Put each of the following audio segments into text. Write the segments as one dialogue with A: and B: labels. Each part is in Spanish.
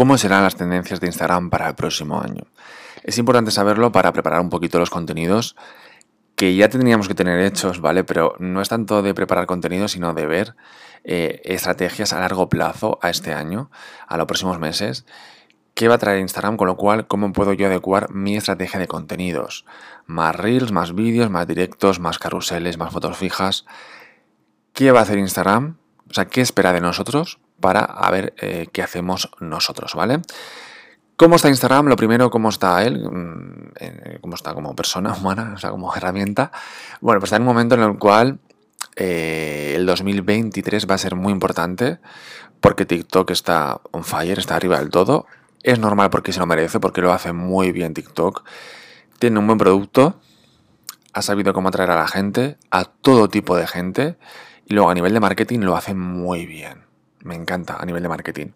A: ¿Cómo serán las tendencias de Instagram para el próximo año? Es importante saberlo para preparar un poquito los contenidos que ya tendríamos que tener hechos, ¿vale? Pero no es tanto de preparar contenidos, sino de ver eh, estrategias a largo plazo a este año, a los próximos meses. ¿Qué va a traer Instagram? Con lo cual, ¿cómo puedo yo adecuar mi estrategia de contenidos? Más reels, más vídeos, más directos, más carruseles, más fotos fijas. ¿Qué va a hacer Instagram? O sea, ¿qué espera de nosotros para a ver eh, qué hacemos nosotros, ¿vale? ¿Cómo está Instagram? Lo primero, ¿cómo está él? Mm, eh, ¿Cómo está como persona humana? O sea, como herramienta. Bueno, pues está en un momento en el cual eh, el 2023 va a ser muy importante porque TikTok está on fire, está arriba del todo. Es normal porque se lo merece, porque lo hace muy bien TikTok. Tiene un buen producto, ha sabido cómo atraer a la gente, a todo tipo de gente, y luego a nivel de marketing lo hace muy bien. Me encanta a nivel de marketing.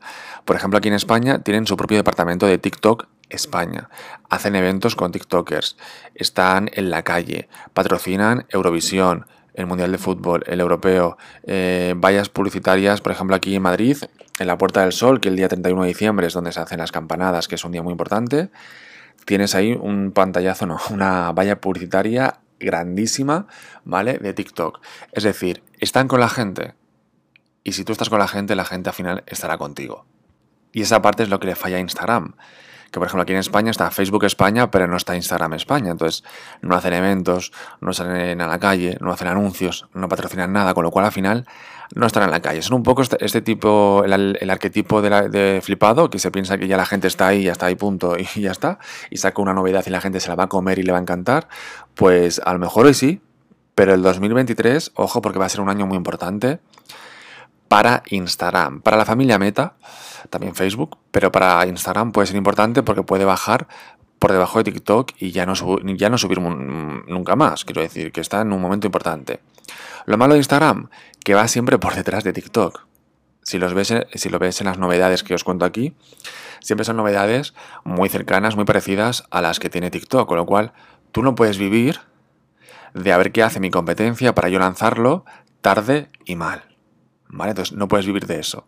A: Por ejemplo, aquí en España tienen su propio departamento de TikTok España. Hacen eventos con TikTokers. Están en la calle. Patrocinan Eurovisión, el Mundial de Fútbol, el Europeo. Eh, vallas publicitarias, por ejemplo, aquí en Madrid, en la Puerta del Sol, que el día 31 de diciembre es donde se hacen las campanadas, que es un día muy importante. Tienes ahí un pantallazo, no, una valla publicitaria grandísima, ¿vale? De TikTok. Es decir, están con la gente y si tú estás con la gente, la gente al final estará contigo. Y esa parte es lo que le falla a Instagram. Que por ejemplo aquí en España está Facebook España, pero no está Instagram España. Entonces no hacen eventos, no salen a la calle, no hacen anuncios, no patrocinan nada, con lo cual al final no están en la calle. Son un poco este, este tipo, el, arquetipo de, flipado, que se piensa que ya la gente está ahí, ya está ahí, punto, y ya está. Y saca una novedad y la gente se la va a comer y le va a encantar. Pues a lo mejor hoy sí, pero el 2023, ojo, porque va a ser un año muy importante para Instagram. Para la familia Meta, también Facebook, pero para Instagram puede ser importante porque puede bajar por debajo de TikTok y ya no, ya no subir nunca más. Quiero decir que está en un momento importante. Lo malo de Instagram, que va siempre por detrás de TikTok. Si, los ves, si lo ves en las novedades que os cuento aquí, siempre son novedades muy cercanas, muy parecidas a las que tiene TikTok, con lo cual tú no puedes vivir de a ver qué hace mi competencia para yo lanzarlo tarde y mal. ¿vale? Entonces no puedes vivir de eso.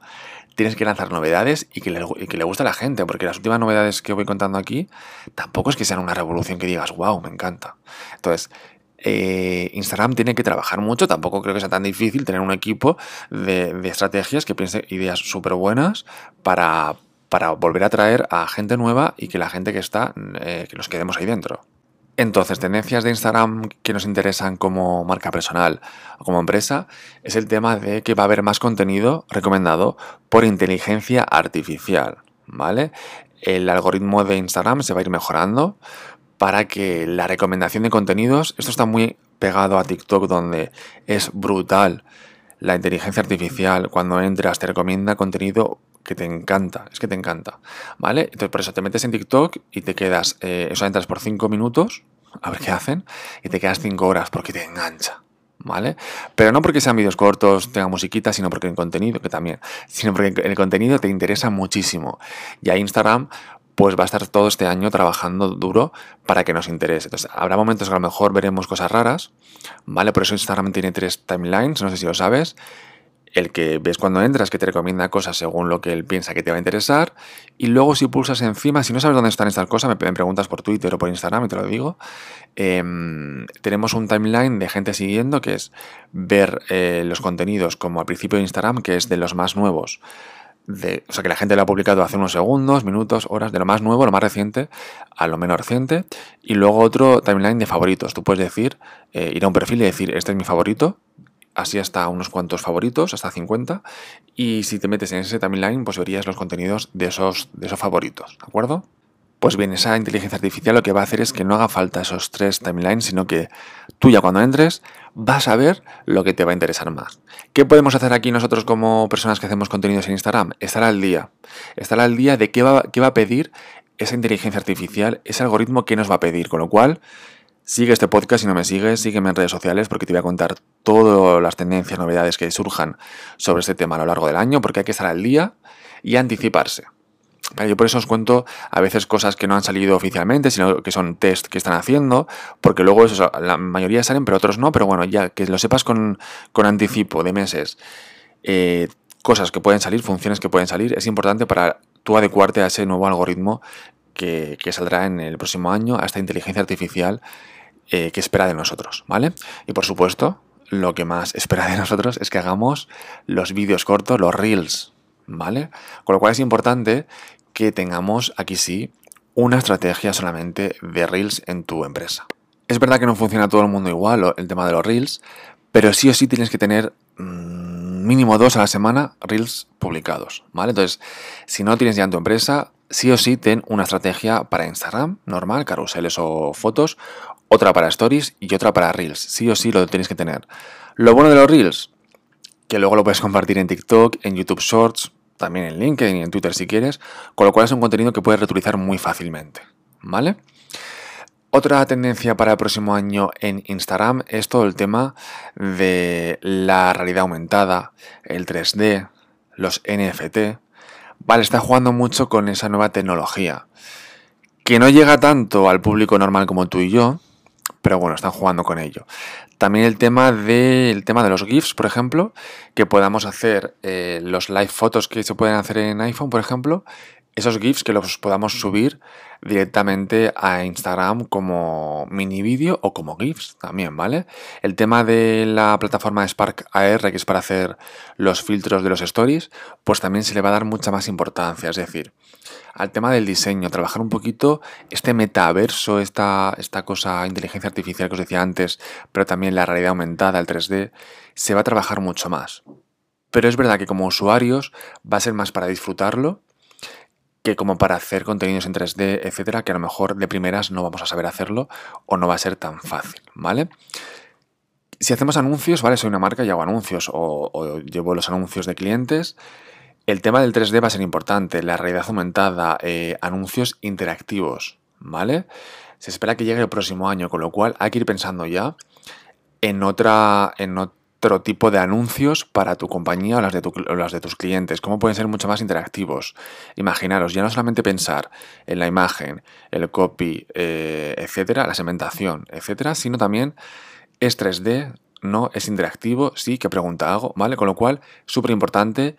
A: Tienes que lanzar novedades y que, le, guste a la gente, porque las últimas novedades que voy contando aquí tampoco es que sean una revolución que digas, wow, me encanta. Entonces, eh, Instagram tiene que trabajar mucho, tampoco creo que sea tan difícil tener un equipo de, estrategias que piense ideas súper buenas para, para volver a traer a gente nueva y que la gente que está, eh, que nos quedemos ahí dentro. Entonces, tendencias de Instagram que nos interesan como marca personal o como empresa es el tema de que va a haber más contenido recomendado por inteligencia artificial, ¿vale? El algoritmo de Instagram se va a ir mejorando para que la recomendación de contenidos, esto está muy pegado a TikTok donde es brutal la inteligencia artificial cuando entras te recomienda contenido que te encanta, es que te encanta, ¿vale? Entonces por eso te metes en TikTok y te quedas, eh, eso entras por 5 minutos, a ver qué hacen, y te quedas 5 horas porque te engancha. ¿Vale? Pero no porque sean vídeos cortos, tenga musiquita, sino porque el contenido, que también, sino porque el contenido te interesa muchísimo. Y a Instagram, pues va a estar todo este año trabajando duro para que nos interese. Entonces, habrá momentos que a lo mejor veremos cosas raras, ¿vale? Por eso Instagram tiene tres timelines, no sé si lo sabes el que ves cuando entras, que te recomienda cosas según lo que él piensa que te va a interesar, y luego si pulsas encima, si no sabes dónde están estas cosas, me preguntas por Twitter o por Instagram y te lo digo, em, tenemos un timeline de gente siguiendo que es ver eh, los contenidos como al principio de Instagram, que es de los más nuevos. De, o sea, que la gente lo ha publicado hace unos segundos, minutos, horas, de lo más nuevo, lo más reciente, a lo menos reciente. Y luego otro timeline de favoritos. Tú puedes decir, eh, ir a un perfil y decir, este es mi favorito, así hasta unos cuantos favoritos, hasta 50, y si te metes en ese timeline, pues verías los contenidos de esos, de esos favoritos, ¿de acuerdo? Pues bien, esa inteligencia artificial lo que va a hacer es que no haga falta esos tres timelines, sino que tú ya cuando entres vas a ver lo que te va a interesar más. ¿Qué podemos hacer aquí nosotros como personas que hacemos contenidos en Instagram? Estar al día. Estar al día de qué va, qué va a pedir esa inteligencia artificial, ese algoritmo que nos va a pedir. Con lo cual, Sigue este podcast si no me sigues, sígueme en redes sociales porque te voy a contar todas las tendencias, novedades que surjan sobre este tema a lo largo del año, porque hay que estar al día y anticiparse. Yo por eso os cuento a veces cosas que no han salido oficialmente, sino que son test que están haciendo, porque luego eso, la mayoría salen, pero otros no, pero bueno, ya que lo sepas con, anticipo de meses, eh, cosas que pueden salir, funciones que pueden salir, es importante para tú adecuarte a ese nuevo algoritmo que, saldrá en el próximo año, a esta inteligencia artificial eh, que espera de nosotros, ¿vale? Y por supuesto, lo que más espera de nosotros es que hagamos los vídeos cortos, los reels, ¿vale? Con lo cual es importante que tengamos aquí sí una estrategia solamente de reels en tu empresa. Es verdad que no funciona todo el mundo igual el tema de los reels, pero sí o sí tienes que tener mm, mínimo dos a la semana reels publicados, ¿vale? Entonces, si no tienes ya en tu empresa, sí o sí ten una estrategia para Instagram, normal, carruseles o fotos, otra para stories y otra para reels. Sí o sí lo tienes que tener. Lo bueno de los reels, que luego lo puedes compartir en TikTok, en YouTube Shorts, también en LinkedIn y en Twitter si quieres, con lo cual es un contenido que puedes reutilizar muy fácilmente, ¿vale? Otra tendencia para el próximo año en Instagram es todo el tema de la realidad aumentada, el 3D, los NFT. Vale, está jugando mucho con esa nueva tecnología, que no llega tanto al público normal como tú y yo, pero bueno, están jugando con ello. También el tema, de, tema de los GIFs, por ejemplo, que podamos hacer eh, los live fotos que se pueden hacer en iPhone, por ejemplo, esos GIFs que los podamos subir directamente a Instagram como mini vídeo o como GIFs también, ¿vale? El tema de la plataforma Spark AR, que es para hacer los filtros de los stories, pues también se le va a dar mucha más importancia. Es decir, al tema del diseño, trabajar un poquito este metaverso, esta, esta cosa, inteligencia artificial que os decía antes, pero también la realidad aumentada, el 3D, se va a trabajar mucho más. Pero es verdad que como usuarios va a ser más para disfrutarlo que como para hacer contenidos en 3D, etcétera, que a lo mejor de primeras no vamos a saber hacerlo o no va a ser tan fácil, ¿vale? Si hacemos anuncios, ¿vale? Soy una marca y hago anuncios o, llevo los anuncios de clientes. El tema del 3D va a ser importante, la realidad aumentada, eh, anuncios interactivos, ¿vale? Se espera que llegue el próximo año, con lo cual hay que ir pensando ya en otra, en, otro tipo de anuncios para tu compañía o las de, tus clientes, cómo pueden ser mucho más interactivos. Imaginaros, ya no solamente pensar en la imagen, el copy, eh, etcétera, la segmentación, etcétera, sino también es 3D, no es interactivo, sí, que pregunta algo, ¿vale? Con lo cual, súper importante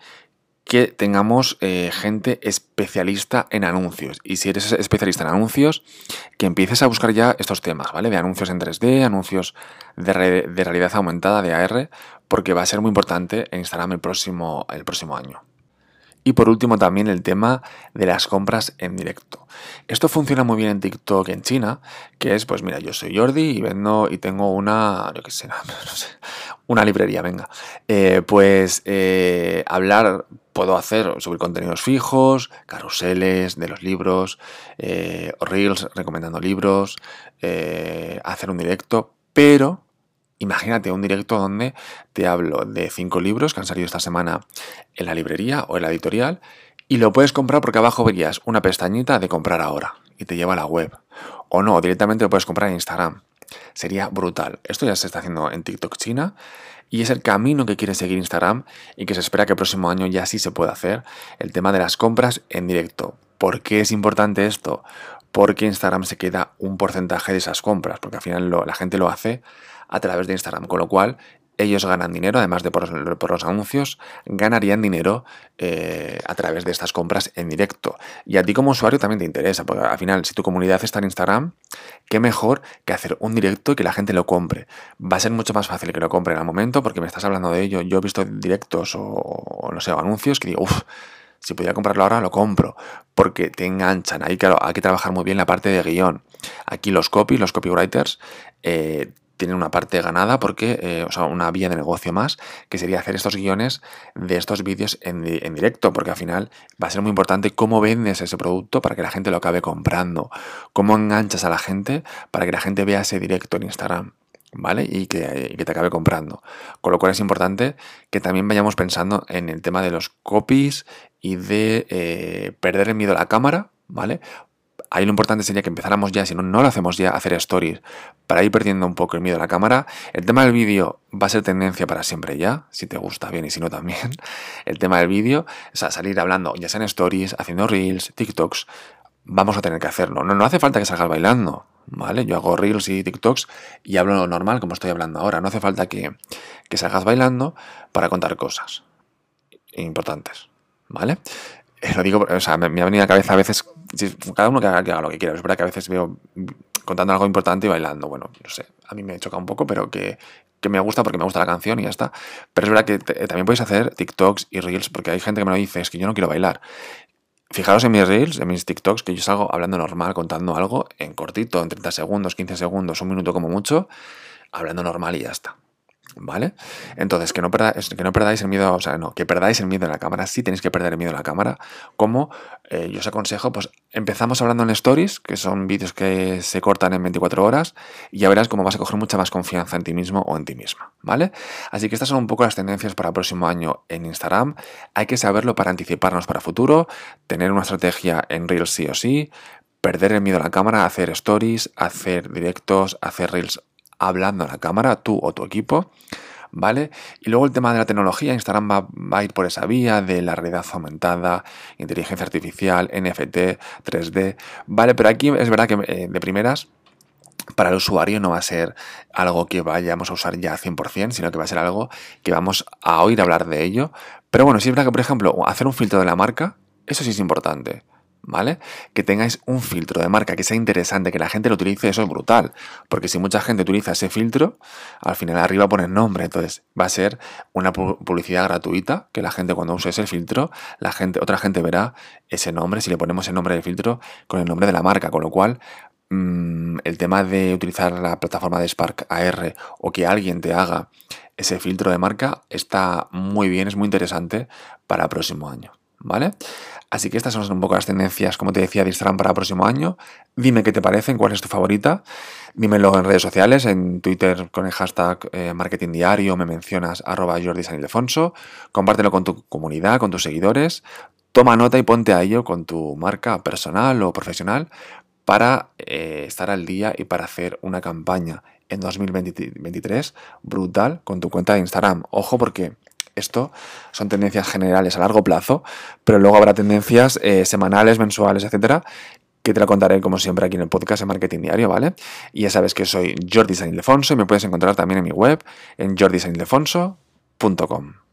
A: que tengamos eh, gente especialista en anuncios. Y si eres especialista en anuncios, que empieces a buscar ya estos temas, ¿vale? De anuncios en 3D, anuncios de, realidad aumentada, de AR, porque va a ser muy importante en Instagram el próximo, el próximo año. Y por último también el tema de las compras en directo. Esto funciona muy bien en TikTok en China, que es, pues mira, yo soy Jordi y vendo y tengo una, yo qué sé, no sé, una librería, venga. Eh, pues eh, hablar, puedo hacer, subir contenidos fijos, carruseles de los libros, eh, reels recomendando libros, hacer un directo, pero Imagínate un directo donde te hablo de cinco libros que han salido esta semana en la librería o en la editorial y lo puedes comprar porque abajo verías una pestañita de comprar ahora y te lleva a la web. O no, directamente lo puedes comprar en Instagram. Sería brutal. Esto ya se está haciendo en TikTok China y es el camino que quiere seguir Instagram y que se espera que el próximo año ya sí se pueda hacer el tema de las compras en directo. ¿Por qué es importante esto? Porque Instagram se queda un porcentaje de esas compras, porque al final la gente lo hace a través de Instagram, con lo cual ellos ganan dinero, además de por, los anuncios, ganarían dinero eh, a través de estas compras en directo. Y a ti como usuario también te interesa, porque al final, si tu comunidad está en Instagram, qué mejor que hacer un directo y que la gente lo compre. Va a ser mucho más fácil que lo compren al momento, porque me estás hablando de ello. Yo he visto directos o, no sé, anuncios que digo, uff, si pudiera comprarlo ahora, lo compro, porque te enganchan. Ahí, claro, hay que trabajar muy bien la parte de guion. Aquí los copy, los copywriters, eh, tienen una parte ganada porque, eh, o sea, una vía de negocio más, que sería hacer estos guiones de estos vídeos en, directo, porque al final va a ser muy importante cómo vendes ese producto para que la gente lo acabe comprando, cómo enganchas a la gente para que la gente vea ese directo en Instagram. ¿Vale? Y que, te acabe comprando. Con lo cual es importante que también vayamos pensando en el tema de los copies y de eh, perder el miedo a la cámara, ¿vale? Ahí lo importante sería que empezáramos ya, si no, no lo hacemos ya, a hacer stories para ir perdiendo un poco el miedo a la cámara. El tema del vídeo va a ser tendencia para siempre ya, si te gusta bien y si no también. El tema del vídeo, o sea, salir hablando, ya sean stories, haciendo reels, TikToks, vamos a tener que hacerlo. No, no hace falta que salgas bailando, ¿vale? Yo hago reels y TikToks y hablo normal como estoy hablando ahora. No hace falta que, que salgas bailando para contar cosas importantes, ¿vale? Lo digo, o sea, me, ha venido a la cabeza a veces, cada uno que haga, lo que quiera, es verdad que a veces veo contando algo importante y bailando, bueno, no sé, a mí me choca un poco, pero que, que me gusta porque me gusta la canción y ya está. Pero es verdad que también podéis hacer TikToks y Reels, porque hay gente que me lo dice, es que yo no quiero bailar. Fijaros en mis Reels, en mis TikToks, que yo salgo hablando normal, contando algo en cortito, en 30 segundos, 15 segundos, un minuto como mucho, hablando normal y ya está. ¿Vale? Entonces, que no, perdáis, que no perdáis el miedo, o sea, no, que perdáis el miedo a la cámara, sí tenéis que perder el miedo a la cámara, como eh, yo os aconsejo, pues empezamos hablando en stories, que son vídeos que se cortan en 24 horas, y ya verás cómo vas a coger mucha más confianza en ti mismo o en ti misma, ¿vale? Así que estas son un poco las tendencias para el próximo año en Instagram, hay que saberlo para anticiparnos para futuro, tener una estrategia en Reels sí o sí, perder el miedo a la cámara, hacer stories, hacer directos, hacer reels hablando a la cámara, tú o tu equipo, ¿vale? Y luego el tema de la tecnología, Instagram va, a ir por esa vía de la realidad aumentada, inteligencia artificial, NFT, 3D, ¿vale? Pero aquí es verdad que eh, de primeras para el usuario no va a ser algo que vayamos a usar ya 100%, sino que va a ser algo que vamos a oír hablar de ello. Pero bueno, si es verdad que, por ejemplo, hacer un filtro de la marca, eso sí es importante. ¿Vale? Que tengáis un filtro de marca que sea interesante, que la gente lo utilice, eso es brutal. Porque si mucha gente utiliza ese filtro, al final arriba pone nombre. Entonces va a ser una publicidad gratuita, que la gente cuando use ese filtro, la gente, otra gente verá ese nombre, si le ponemos el nombre del filtro con el nombre de la marca. Con lo cual, mmm, el tema de utilizar la plataforma de Spark AR o que alguien te haga ese filtro de marca está muy bien, es muy interesante para el próximo año. ¿Vale? Así que estas son un poco las tendencias, como te decía, de Instagram para el próximo año. Dime qué te parecen, cuál es tu favorita. Dímelo en redes sociales, en Twitter con el hashtag eh, marketing diario, me mencionas arroba Jordi San Ildefonso. Compártelo con tu comunidad, con tus seguidores. Toma nota y ponte a ello con tu marca personal o profesional para eh, estar al día y para hacer una campaña en 2023 brutal con tu cuenta de Instagram. Ojo porque esto son tendencias generales a largo plazo, pero luego habrá tendencias eh, semanales, mensuales, etcétera, que te la contaré como siempre aquí en el podcast de Marketing Diario, ¿vale? Y ya sabes que soy Jordi San y me puedes encontrar también en mi web en jordisanildefonso.com.